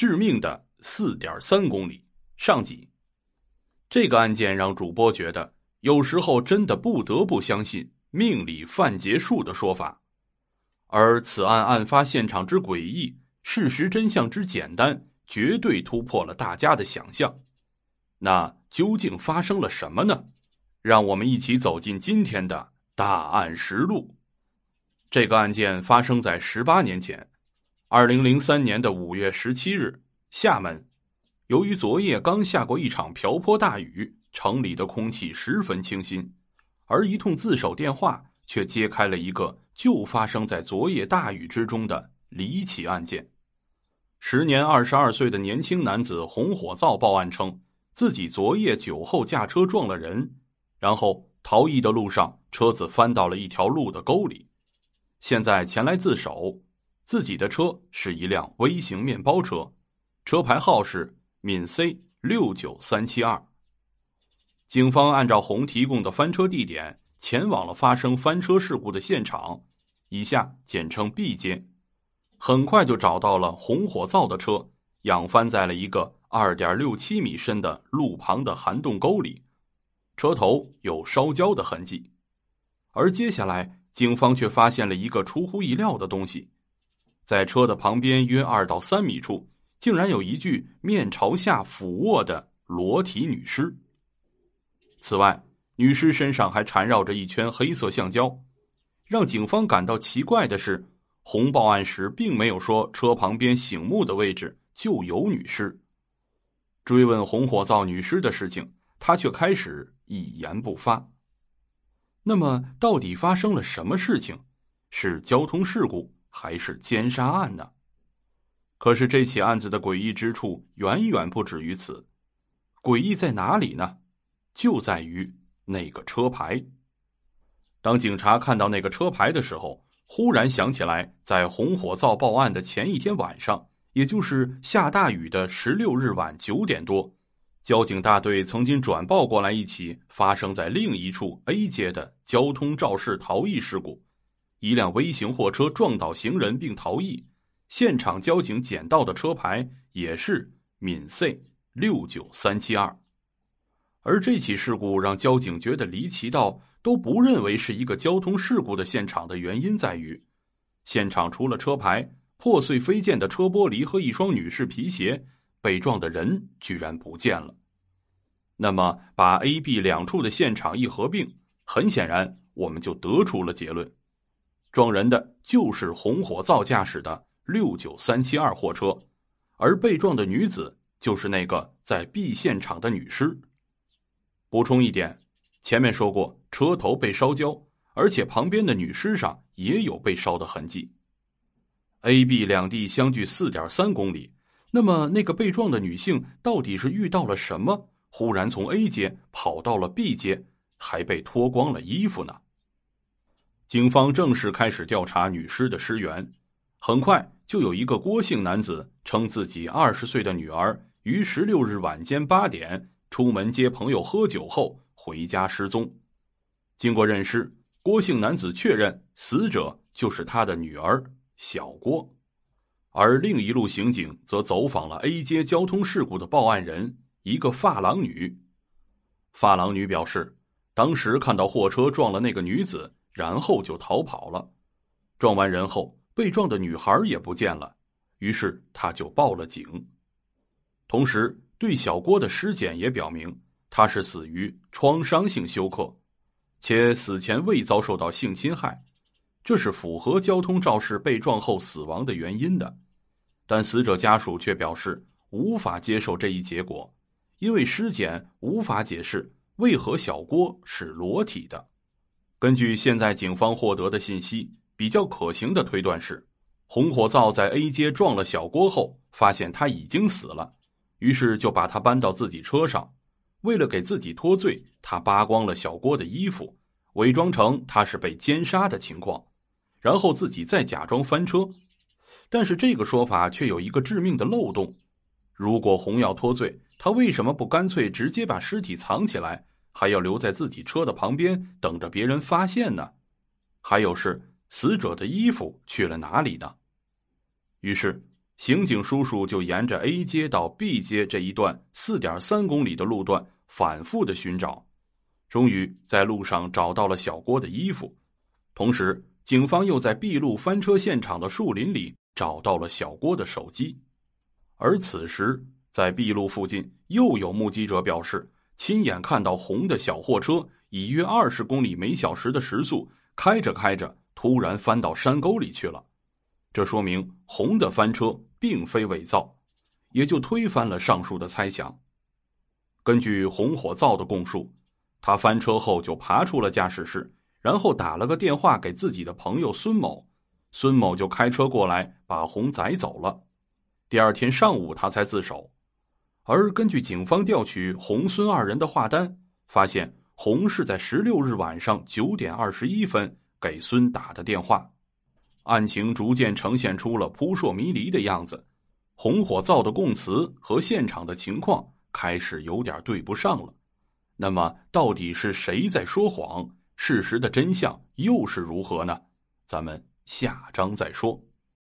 致命的四点三公里上集。这个案件让主播觉得，有时候真的不得不相信“命里犯劫数”的说法。而此案案发现场之诡异，事实真相之简单，绝对突破了大家的想象。那究竟发生了什么呢？让我们一起走进今天的大案实录。这个案件发生在十八年前，二零零三年的五月十七日，厦门。由于昨夜刚下过一场瓢泼大雨，城里的空气十分清新，而一通自首电话却揭开了一个就发生在昨夜大雨之中的离奇案件。时年二十二岁的年轻男子洪火灶报案称，自己昨夜酒后驾车撞了人，然后逃逸的路上车子翻到了一条路的沟里，现在前来自首。自己的车是一辆微型面包车，车牌号是。闽 C 六九三七二，警方按照红提供的翻车地点前往了发生翻车事故的现场，以下简称 B 街。很快就找到了红火灶的车，仰翻在了一个二点六七米深的路旁的涵洞沟里，车头有烧焦的痕迹。而接下来，警方却发现了一个出乎意料的东西，在车的旁边约二到三米处。竟然有一具面朝下俯卧的裸体女尸。此外，女尸身上还缠绕着一圈黑色橡胶。让警方感到奇怪的是，红报案时并没有说车旁边醒目的位置就有女尸。追问红火灶女尸的事情，他却开始一言不发。那么，到底发生了什么事情？是交通事故还是奸杀案呢？可是这起案子的诡异之处远远不止于此，诡异在哪里呢？就在于那个车牌。当警察看到那个车牌的时候，忽然想起来，在红火灶报案的前一天晚上，也就是下大雨的十六日晚九点多，交警大队曾经转报过来一起发生在另一处 A 街的交通肇事逃逸事故，一辆微型货车撞倒行人并逃逸。现场交警捡到的车牌也是闽 C 六九三七二，而这起事故让交警觉得离奇到都不认为是一个交通事故的现场的原因在于，现场除了车牌、破碎飞溅的车玻璃和一双女士皮鞋，被撞的人居然不见了。那么，把 A、B 两处的现场一合并，很显然我们就得出了结论：撞人的就是红火灶驾驶的。六九三七二货车，而被撞的女子就是那个在 B 现场的女尸。补充一点，前面说过车头被烧焦，而且旁边的女尸上也有被烧的痕迹。A、B 两地相距四点三公里，那么那个被撞的女性到底是遇到了什么，忽然从 A 街跑到了 B 街，还被脱光了衣服呢？警方正式开始调查女尸的尸源，很快。就有一个郭姓男子称自己二十岁的女儿于十六日晚间八点出门接朋友喝酒后回家失踪。经过认尸，郭姓男子确认死者就是他的女儿小郭。而另一路刑警则走访了 A 街交通事故的报案人，一个发廊女。发廊女表示，当时看到货车撞了那个女子，然后就逃跑了。撞完人后。被撞的女孩也不见了，于是他就报了警。同时，对小郭的尸检也表明，他是死于创伤性休克，且死前未遭受到性侵害，这是符合交通肇事被撞后死亡的原因的。但死者家属却表示无法接受这一结果，因为尸检无法解释为何小郭是裸体的。根据现在警方获得的信息。比较可行的推断是，红火灶在 A 街撞了小郭后，发现他已经死了，于是就把他搬到自己车上。为了给自己脱罪，他扒光了小郭的衣服，伪装成他是被奸杀的情况，然后自己再假装翻车。但是这个说法却有一个致命的漏洞：如果红要脱罪，他为什么不干脆直接把尸体藏起来，还要留在自己车的旁边等着别人发现呢？还有是。死者的衣服去了哪里呢？于是，刑警叔叔就沿着 A 街到 B 街这一段四点三公里的路段反复的寻找，终于在路上找到了小郭的衣服。同时，警方又在 B 路翻车现场的树林里找到了小郭的手机。而此时，在 B 路附近又有目击者表示，亲眼看到红的小货车以约二十公里每小时的时速开着开着，突然翻到山沟里去了。这说明红的翻车。并非伪造，也就推翻了上述的猜想。根据红火灶的供述，他翻车后就爬出了驾驶室，然后打了个电话给自己的朋友孙某，孙某就开车过来把红载走了。第二天上午他才自首。而根据警方调取红孙二人的话单，发现红是在十六日晚上九点二十一分给孙打的电话。案情逐渐呈现出了扑朔迷离的样子，红火灶的供词和现场的情况开始有点对不上了。那么，到底是谁在说谎？事实的真相又是如何呢？咱们下章再说。